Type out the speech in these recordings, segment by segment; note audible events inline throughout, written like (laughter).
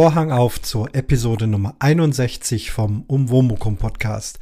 Vorhang auf zur Episode Nummer 61 vom Umwomukum Podcast.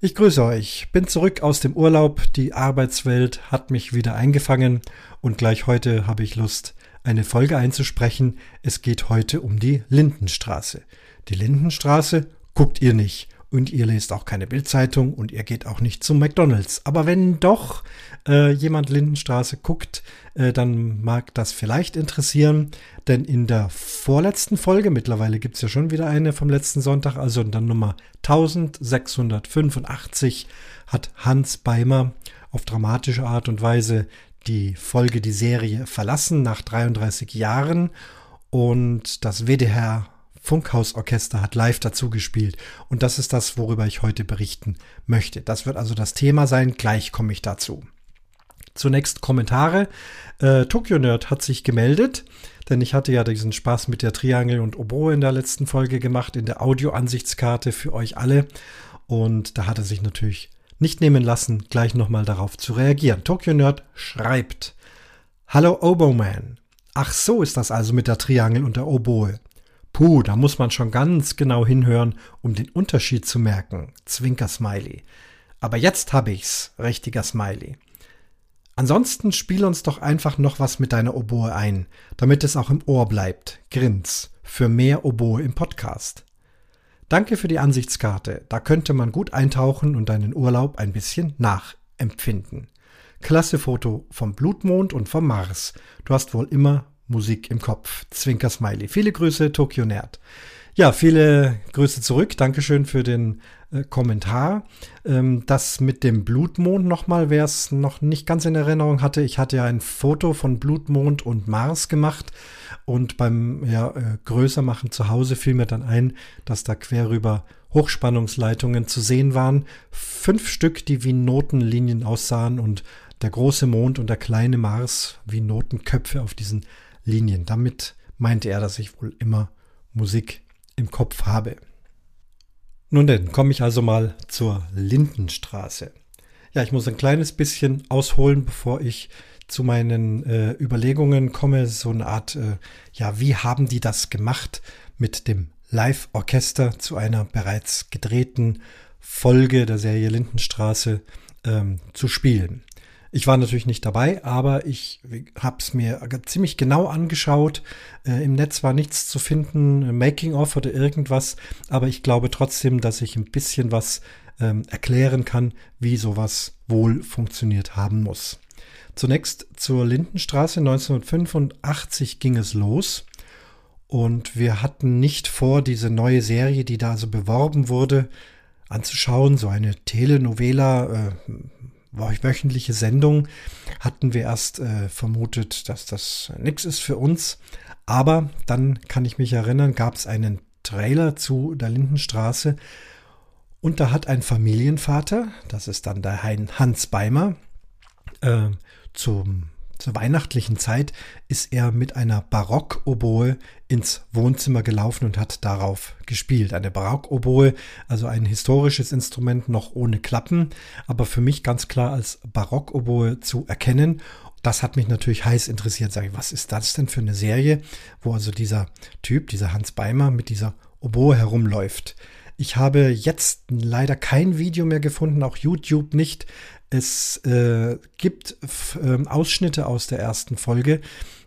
Ich grüße euch, bin zurück aus dem Urlaub, die Arbeitswelt hat mich wieder eingefangen und gleich heute habe ich Lust, eine Folge einzusprechen. Es geht heute um die Lindenstraße. Die Lindenstraße guckt ihr nicht und ihr lest auch keine Bildzeitung und ihr geht auch nicht zum McDonald's. Aber wenn doch äh, jemand Lindenstraße guckt, äh, dann mag das vielleicht interessieren, denn in der vorletzten Folge, mittlerweile gibt es ja schon wieder eine vom letzten Sonntag, also in der Nummer 1685, hat Hans Beimer auf dramatische Art und Weise die Folge, die Serie verlassen nach 33 Jahren und das WDR Funkhausorchester hat live dazu gespielt. Und das ist das, worüber ich heute berichten möchte. Das wird also das Thema sein. Gleich komme ich dazu. Zunächst Kommentare. Äh, Tokyo Nerd hat sich gemeldet, denn ich hatte ja diesen Spaß mit der Triangel und Oboe in der letzten Folge gemacht, in der Audio-Ansichtskarte für euch alle. Und da hat er sich natürlich nicht nehmen lassen, gleich nochmal darauf zu reagieren. Tokyo Nerd schreibt: Hallo Oboman. Ach so ist das also mit der Triangel und der Oboe. Puh, da muss man schon ganz genau hinhören, um den Unterschied zu merken. Zwinker Smiley. Aber jetzt hab ich's, richtiger Smiley. Ansonsten spiel uns doch einfach noch was mit deiner Oboe ein, damit es auch im Ohr bleibt. Grins. Für mehr Oboe im Podcast. Danke für die Ansichtskarte. Da könnte man gut eintauchen und deinen Urlaub ein bisschen nachempfinden. Klasse Foto vom Blutmond und vom Mars. Du hast wohl immer Musik im Kopf. Zwinker Smiley. Viele Grüße, Tokyo Nerd. Ja, viele Grüße zurück. Dankeschön für den äh, Kommentar. Ähm, das mit dem Blutmond nochmal, wer es noch nicht ganz in Erinnerung hatte. Ich hatte ja ein Foto von Blutmond und Mars gemacht und beim ja, äh, Größermachen zu Hause fiel mir dann ein, dass da quer rüber Hochspannungsleitungen zu sehen waren. Fünf Stück, die wie Notenlinien aussahen und der große Mond und der kleine Mars wie Notenköpfe auf diesen Linien. Damit meinte er, dass ich wohl immer Musik im Kopf habe. Nun denn, komme ich also mal zur Lindenstraße. Ja, ich muss ein kleines bisschen ausholen, bevor ich zu meinen äh, Überlegungen komme. So eine Art, äh, ja, wie haben die das gemacht mit dem Live-Orchester zu einer bereits gedrehten Folge der Serie Lindenstraße ähm, zu spielen. Ich war natürlich nicht dabei, aber ich habe es mir ziemlich genau angeschaut. Äh, Im Netz war nichts zu finden, Making-of oder irgendwas, aber ich glaube trotzdem, dass ich ein bisschen was ähm, erklären kann, wie sowas wohl funktioniert haben muss. Zunächst zur Lindenstraße 1985 ging es los. Und wir hatten nicht vor, diese neue Serie, die da also beworben wurde, anzuschauen. So eine Telenovela, äh, wöchentliche Sendung hatten wir erst äh, vermutet, dass das nichts ist für uns. Aber dann kann ich mich erinnern, gab es einen Trailer zu der Lindenstraße und da hat ein Familienvater, das ist dann der Hans Beimer, äh, zum zur weihnachtlichen Zeit ist er mit einer Barockoboe ins Wohnzimmer gelaufen und hat darauf gespielt. Eine Barockoboe, also ein historisches Instrument noch ohne Klappen, aber für mich ganz klar als Barockoboe zu erkennen. Das hat mich natürlich heiß interessiert. Sage ich, was ist das denn für eine Serie, wo also dieser Typ, dieser Hans Beimer mit dieser Oboe herumläuft? Ich habe jetzt leider kein Video mehr gefunden, auch YouTube nicht. Es äh, gibt äh, Ausschnitte aus der ersten Folge.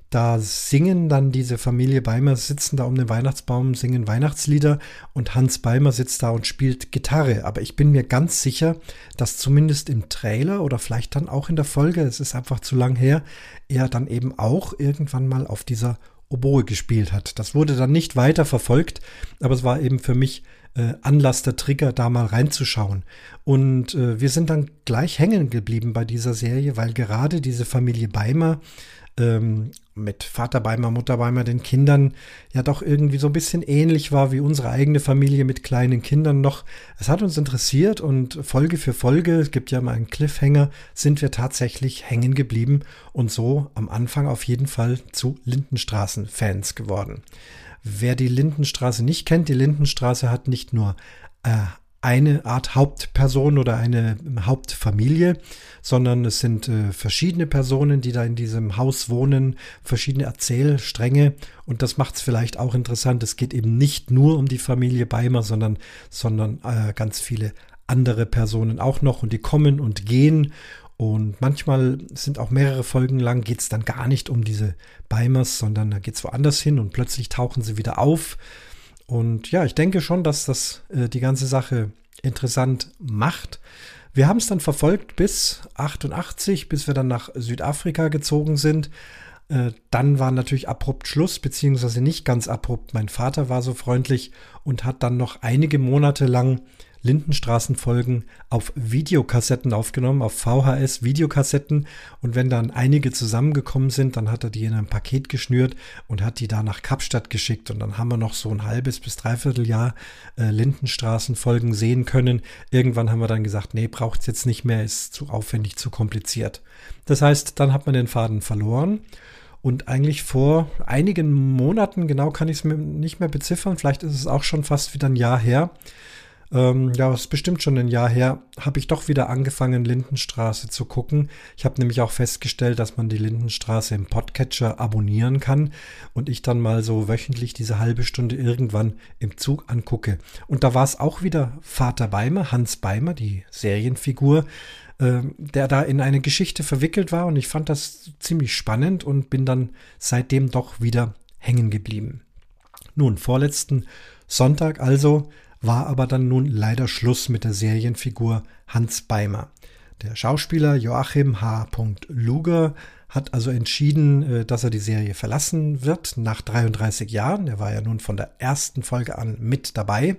Da singen dann diese Familie Beimer, sitzen da um den Weihnachtsbaum, singen Weihnachtslieder und Hans Beimer sitzt da und spielt Gitarre. Aber ich bin mir ganz sicher, dass zumindest im Trailer oder vielleicht dann auch in der Folge, es ist einfach zu lang her, er dann eben auch irgendwann mal auf dieser Oboe gespielt hat. Das wurde dann nicht weiter verfolgt, aber es war eben für mich äh, Anlass, der Trigger, da mal reinzuschauen. Und äh, wir sind dann gleich hängen geblieben bei dieser Serie, weil gerade diese Familie Beimer ähm, mit Vater Beimer, Mutter Beimer, den Kindern ja doch irgendwie so ein bisschen ähnlich war wie unsere eigene Familie mit kleinen Kindern noch. Es hat uns interessiert und Folge für Folge, es gibt ja mal einen Cliffhanger, sind wir tatsächlich hängen geblieben und so am Anfang auf jeden Fall zu Lindenstraßen-Fans geworden. Wer die Lindenstraße nicht kennt, die Lindenstraße hat nicht nur äh, eine Art Hauptperson oder eine Hauptfamilie, sondern es sind äh, verschiedene Personen, die da in diesem Haus wohnen, verschiedene Erzählstränge. Und das macht es vielleicht auch interessant. Es geht eben nicht nur um die Familie Beimer, sondern, sondern äh, ganz viele andere Personen auch noch. Und die kommen und gehen und manchmal sind auch mehrere Folgen lang, geht es dann gar nicht um diese Beimers, sondern da geht es woanders hin und plötzlich tauchen sie wieder auf. Und ja, ich denke schon, dass das äh, die ganze Sache interessant macht. Wir haben es dann verfolgt bis 88, bis wir dann nach Südafrika gezogen sind. Äh, dann war natürlich abrupt Schluss, beziehungsweise nicht ganz abrupt. Mein Vater war so freundlich und hat dann noch einige Monate lang Lindenstraßenfolgen auf Videokassetten aufgenommen, auf VHS-Videokassetten. Und wenn dann einige zusammengekommen sind, dann hat er die in ein Paket geschnürt und hat die da nach Kapstadt geschickt. Und dann haben wir noch so ein halbes bis dreiviertel Jahr äh, Lindenstraßenfolgen sehen können. Irgendwann haben wir dann gesagt, nee, braucht es jetzt nicht mehr, ist zu aufwendig, zu kompliziert. Das heißt, dann hat man den Faden verloren. Und eigentlich vor einigen Monaten, genau kann ich es mir nicht mehr beziffern, vielleicht ist es auch schon fast wieder ein Jahr her, ähm, ja, es ist bestimmt schon ein Jahr her, habe ich doch wieder angefangen, Lindenstraße zu gucken. Ich habe nämlich auch festgestellt, dass man die Lindenstraße im Podcatcher abonnieren kann und ich dann mal so wöchentlich diese halbe Stunde irgendwann im Zug angucke. Und da war es auch wieder Vater Beimer, Hans Beimer, die Serienfigur, äh, der da in eine Geschichte verwickelt war und ich fand das ziemlich spannend und bin dann seitdem doch wieder hängen geblieben. Nun, vorletzten Sonntag also war aber dann nun leider Schluss mit der Serienfigur Hans Beimer. Der Schauspieler Joachim H. Luger hat also entschieden, äh, dass er die Serie verlassen wird nach 33 Jahren. Er war ja nun von der ersten Folge an mit dabei.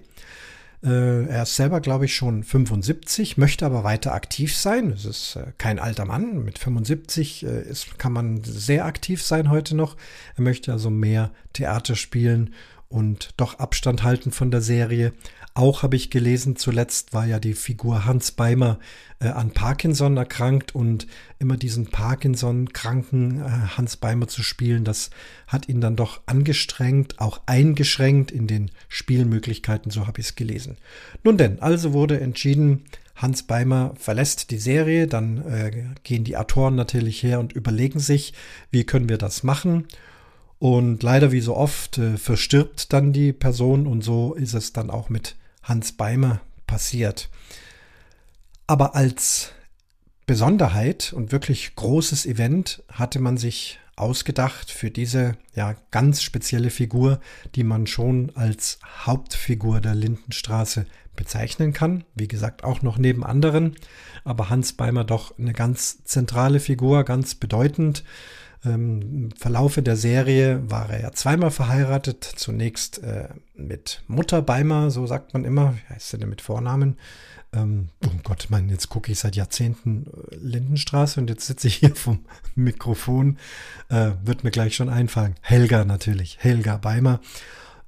Äh, er ist selber, glaube ich, schon 75, möchte aber weiter aktiv sein. Es ist äh, kein alter Mann. Mit 75 ist, kann man sehr aktiv sein heute noch. Er möchte also mehr Theater spielen und doch Abstand halten von der Serie. Auch habe ich gelesen, zuletzt war ja die Figur Hans Beimer äh, an Parkinson erkrankt und immer diesen Parkinson-kranken äh, Hans Beimer zu spielen, das hat ihn dann doch angestrengt, auch eingeschränkt in den Spielmöglichkeiten, so habe ich es gelesen. Nun denn, also wurde entschieden, Hans Beimer verlässt die Serie, dann äh, gehen die Autoren natürlich her und überlegen sich, wie können wir das machen. Und leider wie so oft äh, verstirbt dann die Person und so ist es dann auch mit Hans Beimer passiert. Aber als Besonderheit und wirklich großes Event hatte man sich ausgedacht für diese ja ganz spezielle Figur, die man schon als Hauptfigur der Lindenstraße bezeichnen kann. Wie gesagt, auch noch neben anderen, aber Hans Beimer doch eine ganz zentrale Figur, ganz bedeutend. Ähm, Im Verlaufe der Serie war er ja zweimal verheiratet. Zunächst äh, mit Mutter Beimer, so sagt man immer. Wie heißt sie denn mit Vornamen? Ähm, oh Gott, mein, jetzt gucke ich seit Jahrzehnten äh, Lindenstraße und jetzt sitze ich hier (laughs) vom Mikrofon. Äh, wird mir gleich schon einfallen. Helga natürlich. Helga Beimer.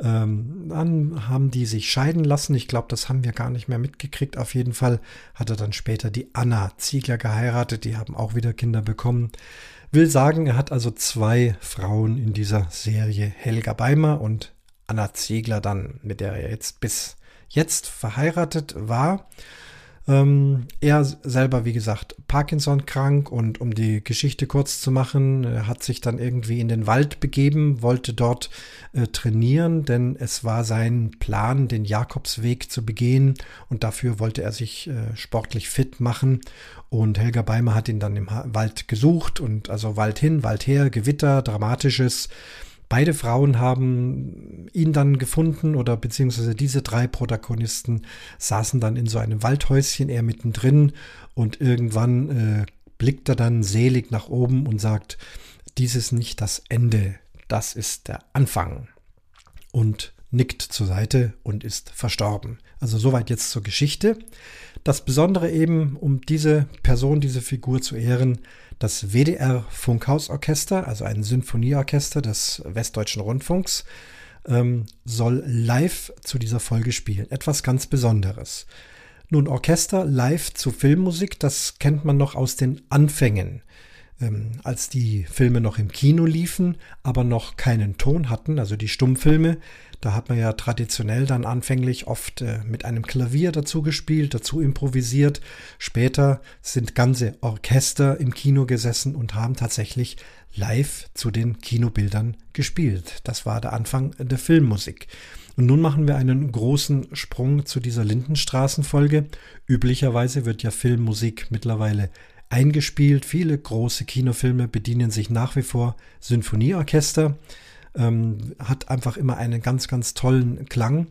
Ähm, dann haben die sich scheiden lassen. Ich glaube, das haben wir gar nicht mehr mitgekriegt. Auf jeden Fall hat er dann später die Anna Ziegler geheiratet. Die haben auch wieder Kinder bekommen. Will sagen, er hat also zwei Frauen in dieser Serie, Helga Beimer und Anna Ziegler dann, mit der er jetzt bis jetzt verheiratet war. Ähm, er selber, wie gesagt, Parkinson krank und um die Geschichte kurz zu machen, hat sich dann irgendwie in den Wald begeben, wollte dort äh, trainieren, denn es war sein Plan, den Jakobsweg zu begehen und dafür wollte er sich äh, sportlich fit machen und Helga Beimer hat ihn dann im Wald gesucht und also Wald hin, Wald her, Gewitter, dramatisches. Beide Frauen haben ihn dann gefunden oder beziehungsweise diese drei Protagonisten saßen dann in so einem Waldhäuschen, er mittendrin und irgendwann äh, blickt er dann selig nach oben und sagt, dies ist nicht das Ende, das ist der Anfang. Und nickt zur Seite und ist verstorben. Also soweit jetzt zur Geschichte. Das Besondere eben, um diese Person, diese Figur zu ehren, das WDR Funkhausorchester, also ein Sinfonieorchester des Westdeutschen Rundfunks, ähm, soll live zu dieser Folge spielen. Etwas ganz Besonderes. Nun, Orchester live zu Filmmusik, das kennt man noch aus den Anfängen. ähm, als die Filme noch im Kino liefen, aber noch keinen Ton hatten, also die Stummfilme, da hat man ja traditionell dann anfänglich oft äh, mit einem Klavier dazu gespielt, dazu improvisiert. Später sind ganze Orchester im Kino gesessen und haben tatsächlich live zu den Kinobildern gespielt. Das war der Anfang der Filmmusik. Und nun machen wir einen großen Sprung zu dieser Lindenstraßenfolge. Üblicherweise wird ja Filmmusik mittlerweile eingespielt. Viele große Kinofilme bedienen sich nach wie vor Sinfonieorchester. Ähm, hat einfach immer einen ganz, ganz tollen Klang.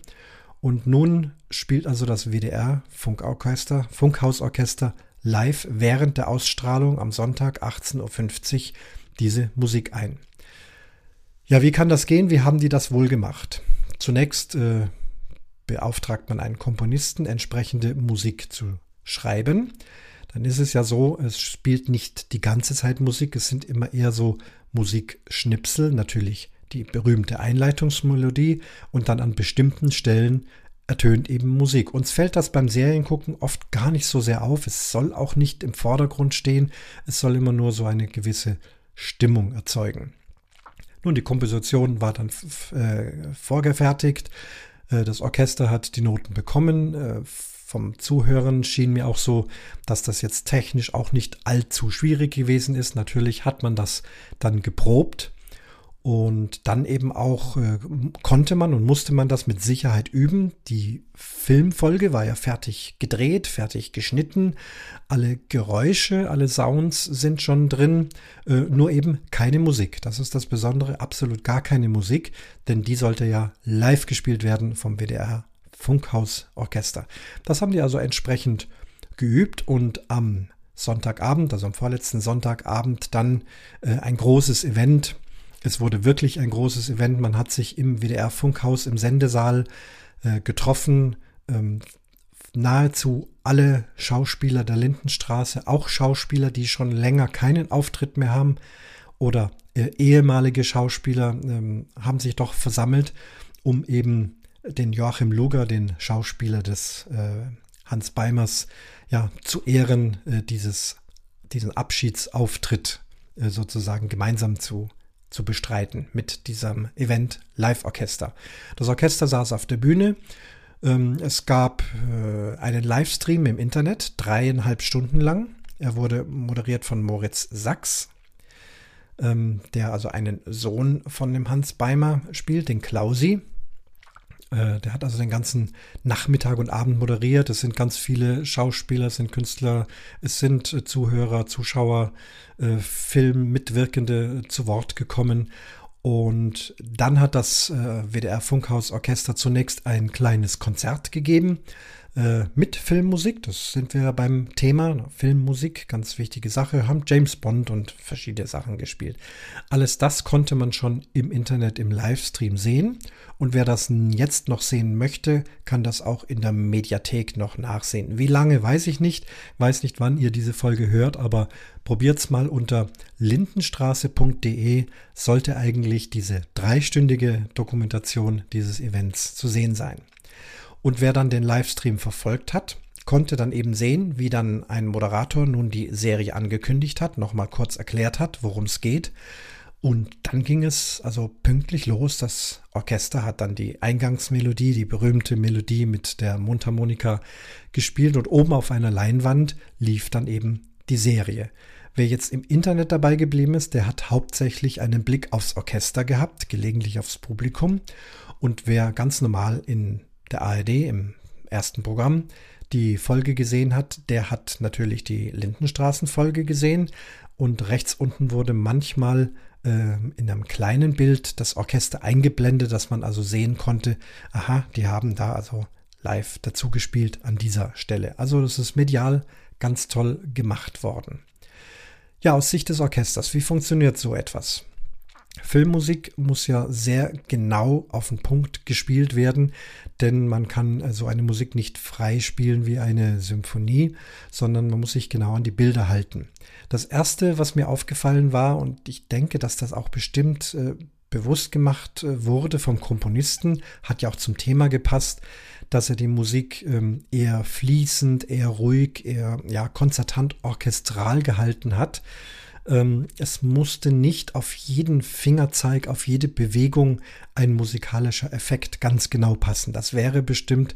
Und nun spielt also das WDR Funkorchester, Funkhausorchester live während der Ausstrahlung am Sonntag 18.50 Uhr diese Musik ein. Ja, wie kann das gehen? Wie haben die das wohl gemacht? Zunächst äh, beauftragt man einen Komponisten, entsprechende Musik zu schreiben. Dann ist es ja so, es spielt nicht die ganze Zeit Musik, es sind immer eher so Musikschnipsel, natürlich die berühmte Einleitungsmelodie und dann an bestimmten Stellen ertönt eben Musik. Uns fällt das beim Seriengucken oft gar nicht so sehr auf. Es soll auch nicht im Vordergrund stehen. Es soll immer nur so eine gewisse Stimmung erzeugen. Nun, die Komposition war dann äh, vorgefertigt. Äh, das Orchester hat die Noten bekommen. Äh, vom Zuhören schien mir auch so, dass das jetzt technisch auch nicht allzu schwierig gewesen ist. Natürlich hat man das dann geprobt und dann eben auch äh, konnte man und musste man das mit Sicherheit üben. Die Filmfolge war ja fertig gedreht, fertig geschnitten. Alle Geräusche, alle Sounds sind schon drin. Äh, nur eben keine Musik. Das ist das Besondere. Absolut gar keine Musik, denn die sollte ja live gespielt werden vom WDR Funkhausorchester. Das haben die also entsprechend geübt und am Sonntagabend, also am vorletzten Sonntagabend, dann äh, ein großes Event es wurde wirklich ein großes Event. Man hat sich im WDR-Funkhaus im Sendesaal äh, getroffen. Ähm, nahezu alle Schauspieler der Lindenstraße, auch Schauspieler, die schon länger keinen Auftritt mehr haben oder äh, ehemalige Schauspieler, ähm, haben sich doch versammelt, um eben den Joachim Luger, den Schauspieler des äh, Hans Beimers, ja, zu Ehren äh, dieses, diesen Abschiedsauftritt äh, sozusagen gemeinsam zu zu bestreiten mit diesem Event Live-Orchester. Das Orchester saß auf der Bühne. Ähm, es gab äh, einen Livestream im Internet, dreieinhalb Stunden lang. Er wurde moderiert von Moritz Sachs, ähm, der also einen Sohn von dem Hans Beimer spielt, den Klausi. Äh, der hat also den ganzen Nachmittag und Abend moderiert. Es sind ganz viele Schauspieler, es sind Künstler, es sind äh, Zuhörer, Zuschauer, äh, Filmmitwirkende zu Wort gekommen. Und dann hat das WDR Funkhaus Orchester zunächst ein kleines Konzert gegeben äh, mit Filmmusik. Das sind wir beim Thema Filmmusik, ganz wichtige Sache. Haben James Bond und verschiedene Sachen gespielt. Alles das konnte man schon im Internet im Livestream sehen. Und wer das jetzt noch sehen möchte, kann das auch in der Mediathek noch nachsehen. Wie lange, weiß ich nicht. Weiß nicht, wann ihr diese Folge hört, aber probiert's mal unter lindenstraße.de sollte eigentlich diese dreistündige Dokumentation dieses Events zu sehen sein. Und wer dann den Livestream verfolgt hat, konnte dann eben sehen, wie dann ein Moderator nun die Serie angekündigt hat, nochmal kurz erklärt hat, worum es geht. Und dann ging es also pünktlich los. Das Orchester hat dann die Eingangsmelodie, die berühmte Melodie mit der Mundharmonika gespielt und oben auf einer Leinwand lief dann eben die Serie. Wer jetzt im Internet dabei geblieben ist, der hat hauptsächlich einen Blick aufs Orchester gehabt, gelegentlich aufs Publikum. Und wer ganz normal in der ARD im ersten Programm die Folge gesehen hat, der hat natürlich die Lindenstraßenfolge gesehen und rechts unten wurde manchmal äh, in einem kleinen Bild das Orchester eingeblendet, dass man also sehen konnte, aha, die haben da also live dazu gespielt an dieser Stelle. Also das ist medial ganz toll gemacht worden. Ja, aus Sicht des Orchesters, wie funktioniert so etwas? Filmmusik muss ja sehr genau auf den Punkt gespielt werden, denn man kann also eine Musik nicht frei spielen wie eine Symphonie, sondern man muss sich genau an die Bilder halten. Das erste, was mir aufgefallen war, und ich denke, dass das auch bestimmt äh, bewusst gemacht äh, wurde vom Komponisten, hat ja auch zum Thema gepasst, dass er die Musik ähm, eher fließend, eher ruhig, eher ja konzertant orchestral gehalten hat Ähm, es musste nicht auf jeden Fingerzeig, auf jede Bewegung ein musikalischer Effekt ganz genau passen. Das wäre bestimmt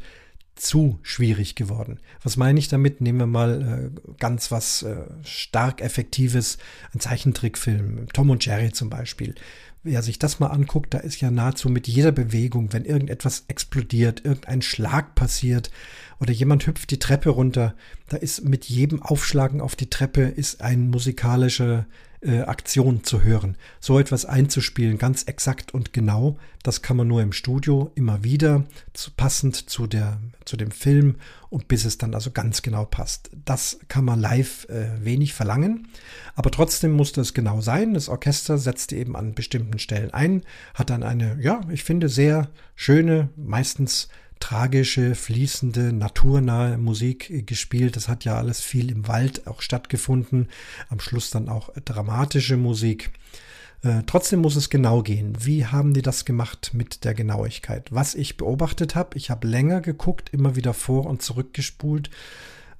zu schwierig geworden. Was meine ich damit? Nehmen wir mal äh, ganz was äh, stark Effektives, ein Zeichentrickfilm, Tom und Jerry zum Beispiel. Wer sich das mal anguckt, da ist ja nahezu mit jeder Bewegung, wenn irgendetwas explodiert, irgendein Schlag passiert oder jemand hüpft die Treppe runter, da ist mit jedem Aufschlagen auf die Treppe ist ein musikalischer äh, Aktion zu hören. So etwas einzuspielen, ganz exakt und genau, das kann man nur im Studio immer wieder, zu, passend zu, der, zu dem Film und bis es dann also ganz genau passt. Das kann man live äh, wenig verlangen, aber trotzdem musste es genau sein. Das Orchester setzte eben an bestimmten Stellen ein, hat dann eine, ja, ich finde, sehr schöne, meistens tragische, fließende, naturnahe Musik gespielt. Das hat ja alles viel im Wald auch stattgefunden. Am Schluss dann auch dramatische Musik. Äh, trotzdem muss es genau gehen. Wie haben die das gemacht mit der Genauigkeit? Was ich beobachtet habe, ich habe länger geguckt, immer wieder vor und zurückgespult.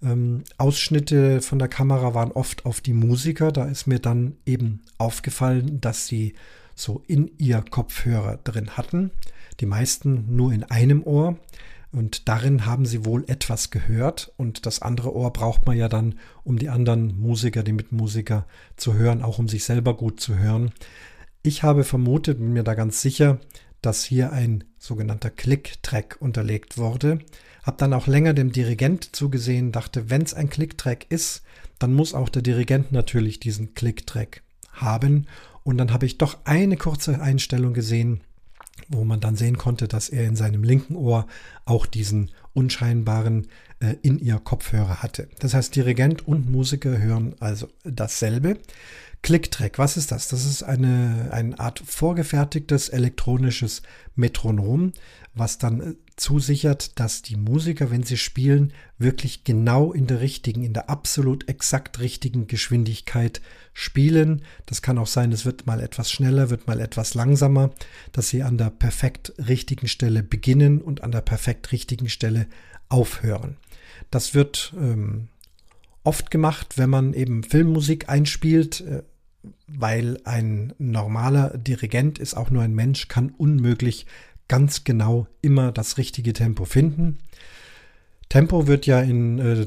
Ähm, Ausschnitte von der Kamera waren oft auf die Musiker. Da ist mir dann eben aufgefallen, dass sie so in ihr Kopfhörer drin hatten die meisten nur in einem Ohr. Und darin haben sie wohl etwas gehört. Und das andere Ohr braucht man ja dann, um die anderen Musiker, die Mitmusiker zu hören, auch um sich selber gut zu hören. Ich habe vermutet, bin mir da ganz sicher, dass hier ein sogenannter Click-Track unterlegt wurde. Hab dann auch länger dem Dirigent zugesehen, dachte, wenn es ein Click-Track ist, dann muss auch der Dirigent natürlich diesen Click-Track haben. Und dann habe ich doch eine kurze Einstellung gesehen, wo man dann sehen konnte, dass er in seinem linken Ohr auch diesen unscheinbaren äh, in ihr Kopfhörer hatte. Das heißt, Dirigent und Musiker hören also dasselbe. Clicktrack, was ist das? Das ist eine, eine Art vorgefertigtes elektronisches Metronom, was dann äh, zusichert, dass die Musiker, wenn sie spielen, wirklich genau in der richtigen, in der absolut exakt richtigen Geschwindigkeit spielen. Das kann auch sein, es wird mal etwas schneller, wird mal etwas langsamer, dass sie an der perfekt richtigen Stelle beginnen und an der perfekt richtigen Stelle aufhören. Das wird ähm, oft gemacht, wenn man eben Filmmusik einspielt. Äh, weil ein normaler Dirigent ist auch nur ein Mensch, kann unmöglich ganz genau immer das richtige Tempo finden. Tempo wird ja in äh,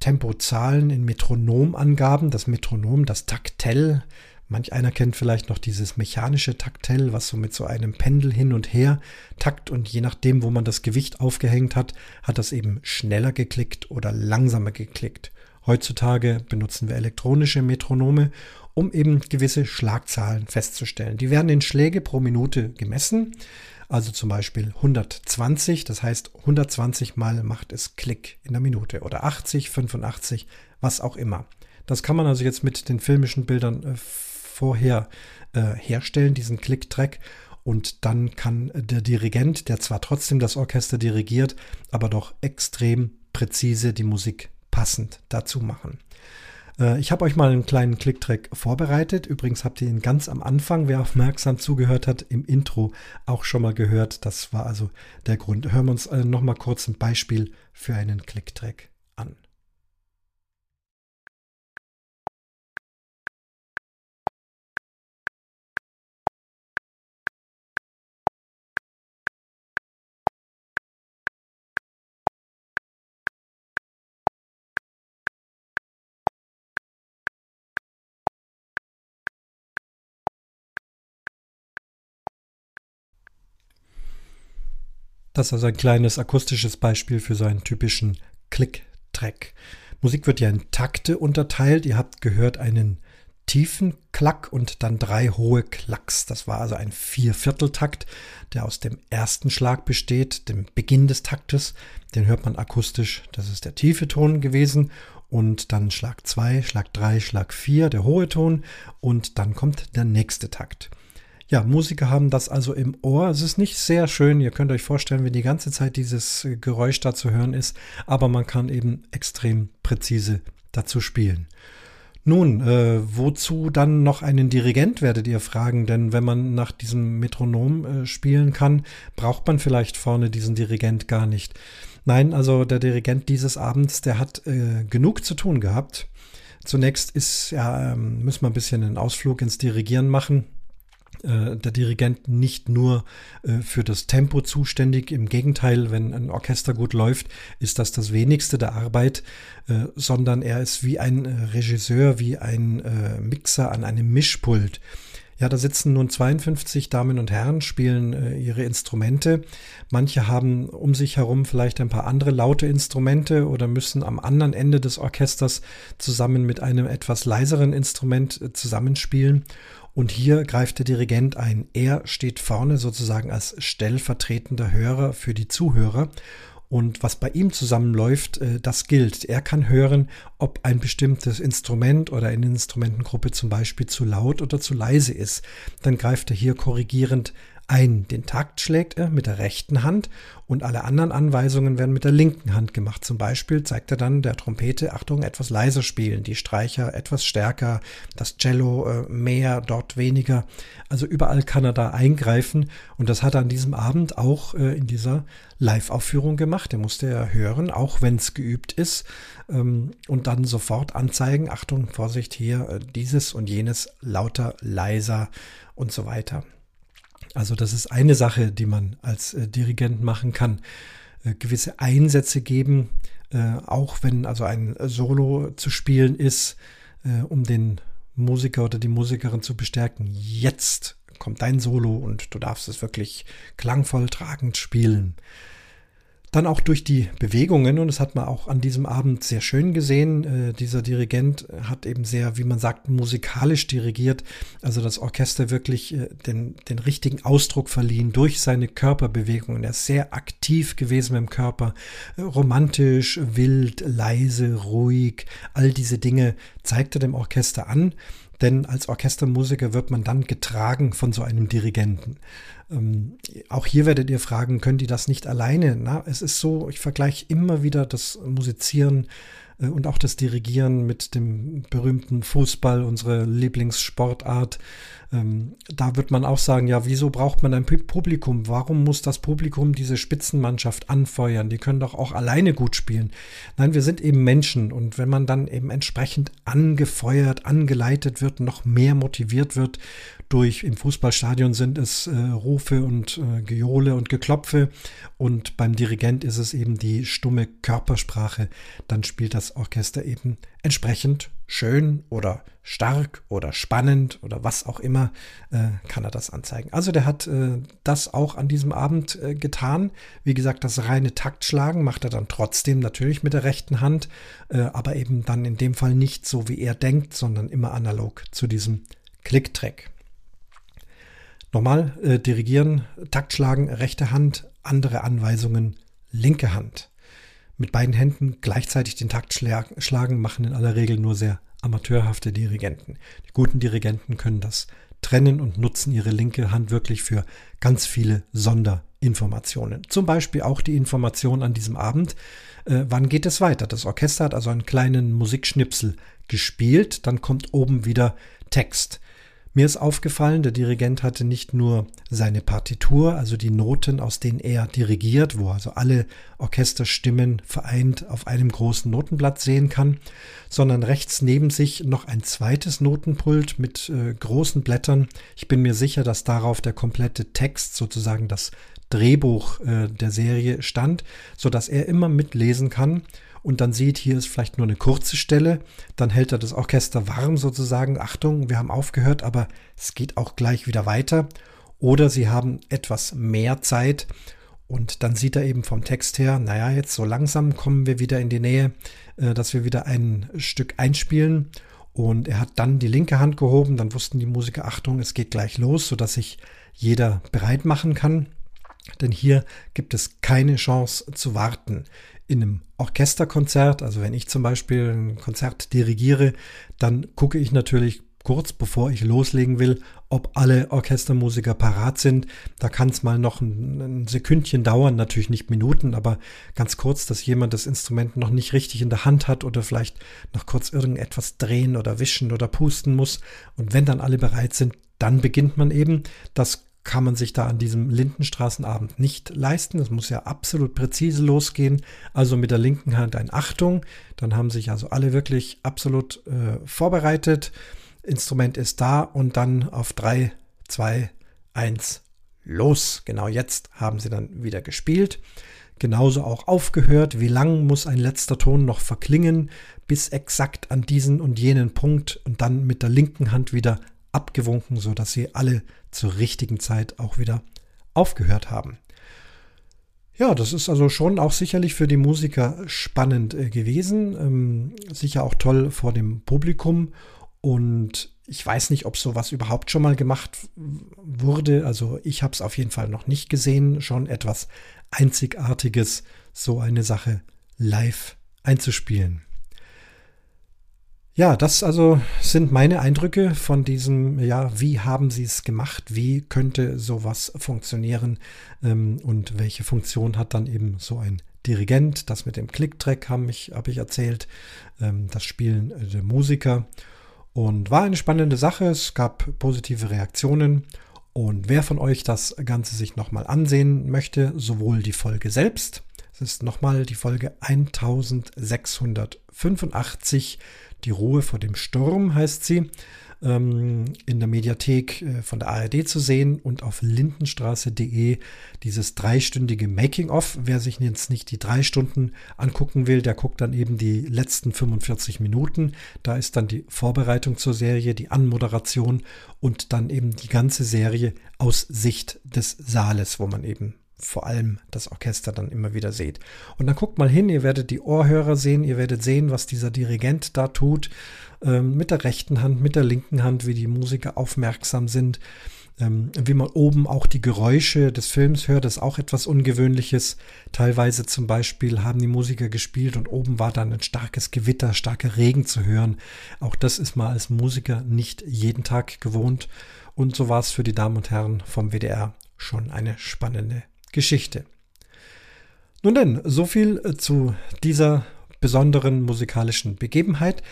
Tempozahlen, in Metronomangaben, das Metronom, das Taktell, manch einer kennt vielleicht noch dieses mechanische Taktell, was so mit so einem Pendel hin und her takt und je nachdem, wo man das Gewicht aufgehängt hat, hat das eben schneller geklickt oder langsamer geklickt. Heutzutage benutzen wir elektronische Metronome um eben gewisse Schlagzahlen festzustellen. Die werden in Schläge pro Minute gemessen. Also zum Beispiel 120, das heißt 120 Mal macht es Klick in der Minute oder 80, 85, was auch immer. Das kann man also jetzt mit den filmischen Bildern äh, vorher äh, herstellen, diesen Klick-Track. Und dann kann der Dirigent, der zwar trotzdem das Orchester dirigiert, aber doch extrem präzise die Musik passend dazu machen. Äh, ich habe euch mal einen kleinen Klicktrack vorbereitet. Übrigens habt ihr ihn ganz am Anfang, wer aufmerksam zugehört hat, im Intro auch schon mal gehört. Das war also der Grund. Hören wir uns äh, noch mal kurz ein Beispiel für einen Klicktrack Das ist also ein kleines akustisches Beispiel für so einen typischen Klick-Track. Musik wird ja in Takte unterteilt. Ihr habt gehört einen tiefen Klack und dann drei hohe Klacks. Das war also ein Viervierteltakt, der aus dem ersten Schlag besteht, dem Beginn des Taktes. Den hört man akustisch. Das ist der tiefe Ton gewesen. Und dann Schlag 2, Schlag 3, Schlag 4, der hohe Ton. Und dann kommt der nächste Takt. Ja, Musiker haben das also im Ohr. Es ist nicht sehr schön. Ihr könnt euch vorstellen, wie die ganze Zeit dieses Geräusch da zu hören ist. Aber man kann eben extrem präzise dazu spielen. Nun, äh, wozu dann noch einen Dirigent, werdet ihr fragen, denn wenn man nach diesem Metronom äh, spielen kann, braucht man vielleicht vorne diesen Dirigent gar nicht. Nein, also der Dirigent dieses Abends, der hat äh, genug zu tun gehabt. zunächst ist ja, ähm, müssen wir ein bisschen einen Ausflug ins Dirigieren machen. Äh, der Dirigent nicht nur äh, für das Tempo zuständig. Im Gegenteil, wenn ein Orchester gut läuft, ist das das wenigste der Arbeit, äh, sondern er ist wie ein Regisseur, wie ein Mixer an einem Mischpult. Ja, da sitzen nun 52 Damen und Herren, spielen äh, ihre Instrumente. Manche haben um sich herum vielleicht ein paar andere laute Instrumente oder müssen am anderen Ende des Orchesters zusammen mit einem etwas leiseren Instrument äh, zusammenspielen. Und hier greift der Dirigent ein. Er steht vorne sozusagen als stellvertretender Hörer für die Zuhörer und was bei ihm zusammenläuft, äh, das gilt. Er kann hören, ob ein bestimmtes Instrument oder eine Instrumentengruppe zum Beispiel zu laut oder zu leise ist. Dann greift er hier korrigierend ein. Den Takt schlägt er mit der rechten Hand und alle anderen Anweisungen werden mit der linken Hand gemacht. Zum Beispiel zeigt er dann der Trompete, Achtung, etwas leiser spielen, die Streicher etwas stärker, das Cello äh, mehr, dort weniger. Also überall kann er da eingreifen und das hat er an diesem Abend auch äh, in dieser Live-Aufführung gemacht. Er musste ja hören, auch wenn es geübt ist ähm, und dann sofort anzeigen, Achtung, Vorsicht hier, äh, dieses und jenes lauter, leiser und so weiter. Also das ist eine Sache, die man als äh, Dirigent machen kann. Äh, gewisse Einsätze geben, äh, auch wenn also ein Solo zu spielen ist, äh, um den Musiker oder die Musikerin zu bestärken. Jetzt kommt dein Solo und du darfst es wirklich klangvoll tragend spielen. Dann auch durch die Bewegungen, und das hat man auch an diesem Abend sehr schön gesehen. Äh, dieser Dirigent hat eben sehr, wie man sagt, musikalisch dirigiert, also das Orchester wirklich äh, den, den richtigen Ausdruck verliehen durch seine Körperbewegungen. Er ist sehr aktiv gewesen im Körper, äh, romantisch, wild, leise, ruhig. All diese Dinge zeigt er dem Orchester an. Denn als Orchestermusiker wird man dann getragen von so einem Dirigenten. Ähm, auch hier werdet ihr fragen, können die das nicht alleine? Na, es ist so, ich vergleiche immer wieder das Musizieren äh, und auch das Dirigieren mit dem berühmten Fußball, unsere Lieblingssportart. Ähm, da wird man auch sagen, ja, wieso braucht man ein Publikum? Warum muss das Publikum diese Spitzenmannschaft anfeuern? Die können doch auch alleine gut spielen. Nein, wir sind eben Menschen und wenn man dann eben entsprechend angefeuert, angeleitet wird, noch mehr motiviert wird durch, im Fußballstadion sind es äh, Rufe und äh, Gejohle und Geklopfe und beim Dirigent ist es eben die stumme Körpersprache, dann spielt das Orchester eben entsprechend schön oder stark oder spannend oder was auch immer, äh, kann er das anzeigen. Also der hat äh, das auch an diesem Abend äh, getan. Wie gesagt, das reine Taktschlagen macht er dann trotzdem natürlich mit der rechten Hand, äh, aber eben dann in dem Fall nicht so, wie er denkt, sondern immer analog zu diesem Klicktrack. Nochmal, äh, dirigieren, Taktschlagen, rechte Hand, andere Anweisungen, linke Hand. Mit beiden Händen gleichzeitig den Takt schlagen machen in aller Regel nur sehr amateurhafte Dirigenten. Die guten Dirigenten können das trennen und nutzen ihre linke Hand wirklich für ganz viele Sonderinformationen. Zum Beispiel auch die Information an diesem Abend, äh, wann geht es weiter. Das Orchester hat also einen kleinen Musikschnipsel gespielt, dann kommt oben wieder Text. Mir ist aufgefallen, der Dirigent hatte nicht nur seine Partitur, also die Noten, aus denen er dirigiert, wo also alle Orchesterstimmen vereint auf einem großen Notenblatt sehen kann, sondern rechts neben sich noch ein zweites Notenpult mit äh, großen Blättern. Ich bin mir sicher, dass darauf der komplette Text, sozusagen das Drehbuch äh, der Serie stand, so dass er immer mitlesen kann und dann sieht, hier ist vielleicht nur eine kurze Stelle, dann hält er das Orchester warm sozusagen. Achtung, wir haben aufgehört, aber es geht auch gleich wieder weiter. Oder sie haben etwas mehr Zeit und dann sieht er eben vom Text her, naja, jetzt so langsam kommen wir wieder in die Nähe, äh, dass wir wieder ein Stück einspielen. Und er hat dann die linke Hand gehoben, dann wussten die Musiker, Achtung, es geht gleich los, sodass sich jeder bereit machen kann. Denn hier gibt es keine Chance zu warten in einem Orchesterkonzert, also wenn ich zum Beispiel ein Konzert dirigiere, dann gucke ich natürlich kurz bevor ich loslegen will, ob alle Orchestermusiker parat sind. Da kann es mal noch ein, Sekündchen dauern, natürlich nicht Minuten, aber ganz kurz, dass jemand das Instrument noch nicht richtig in der Hand hat oder vielleicht noch kurz irgendetwas drehen oder wischen oder pusten muss. Und wenn dann alle bereit sind, dann beginnt man eben. Das kann man sich da an diesem Lindenstraßenabend nicht leisten. Es muss ja absolut präzise losgehen. Also mit der linken Hand ein Achtung. Dann haben sich also alle wirklich absolut äh, vorbereitet. Instrument ist da und dann auf 3, 2, 1, los. Genau jetzt haben sie dann wieder gespielt. Genauso auch aufgehört. Wie lang muss ein letzter Ton noch verklingen, bis exakt an diesen und jenen Punkt und dann mit der linken Hand wieder abgewunken, sodass sie alle zur richtigen Zeit auch wieder aufgehört haben. Ja, das ist also schon auch sicherlich für die Musiker spannend äh, gewesen. Ähm, sicher auch toll vor dem Publikum. Und ich weiß nicht, ob sowas überhaupt schon mal gemacht wurde. Also ich habe es auf jeden Fall noch nicht gesehen. Schon etwas Einzigartiges, so eine Sache live einzuspielen. Ja, das also sind meine Eindrücke von diesem, ja, wie haben Sie es gemacht? Wie könnte sowas funktionieren? Ähm, und welche Funktion hat dann eben so ein Dirigent? Das mit dem Clicktrack habe ich, hab ich erzählt. Ähm, das Spielen der Musiker. Und war eine spannende Sache. Es gab positive Reaktionen. Und wer von euch das Ganze sich nochmal ansehen möchte, sowohl die Folge selbst, es ist nochmal die Folge 1685 die Ruhe vor dem Sturm heißt sie. Ähm, in der Mediathek äh, von der ARD zu sehen und auf lindenstraße.de dieses dreistündige Making-of. Wer sich jetzt nicht die drei Stunden angucken will, der guckt dann eben die letzten 45 Minuten. Da ist dann die Vorbereitung zur Serie, die Anmoderation und dann eben die ganze Serie aus Sicht des Saales, wo man eben vor allem das Orchester dann immer wieder seht. Und dann guckt mal hin, ihr werdet die Ohrhörer sehen, ihr werdet sehen, was dieser Dirigent da tut, ähm, mit der rechten Hand, mit der linken Hand, wie die Musiker aufmerksam sind, ähm, wie man oben auch die Geräusche des Films hört, das ist auch etwas Ungewöhnliches. Teilweise zum Beispiel haben die Musiker gespielt und oben war dann ein starkes Gewitter, starker Regen zu hören. Auch das ist man als Musiker nicht jeden Tag gewohnt. Und so war es für die Damen und Herren vom WDR schon eine spannende Geschichte. Nun denn, so viel äh, zu dieser besonderen musikalischen Begebenheit.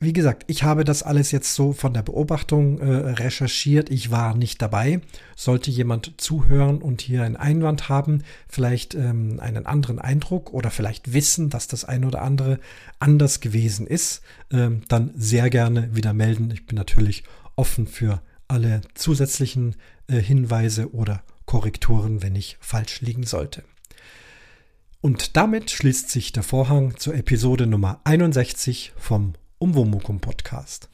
Wie gesagt, ich habe das alles jetzt so von der Beobachtung äh, recherchiert. Ich war nicht dabei. Sollte jemand zuhören und hier einen Einwand haben, vielleicht ähm, einen anderen Eindruck oder vielleicht wissen, dass das ein oder andere anders gewesen ist, ähm, dann sehr gerne wieder melden. Ich bin natürlich offen für alle zusätzlichen äh, Hinweise oder Korrekturen, wenn ich falsch liegen sollte. Und damit schließt sich der Vorhang zur Episode Nummer 61 vom Umwomukum Podcast.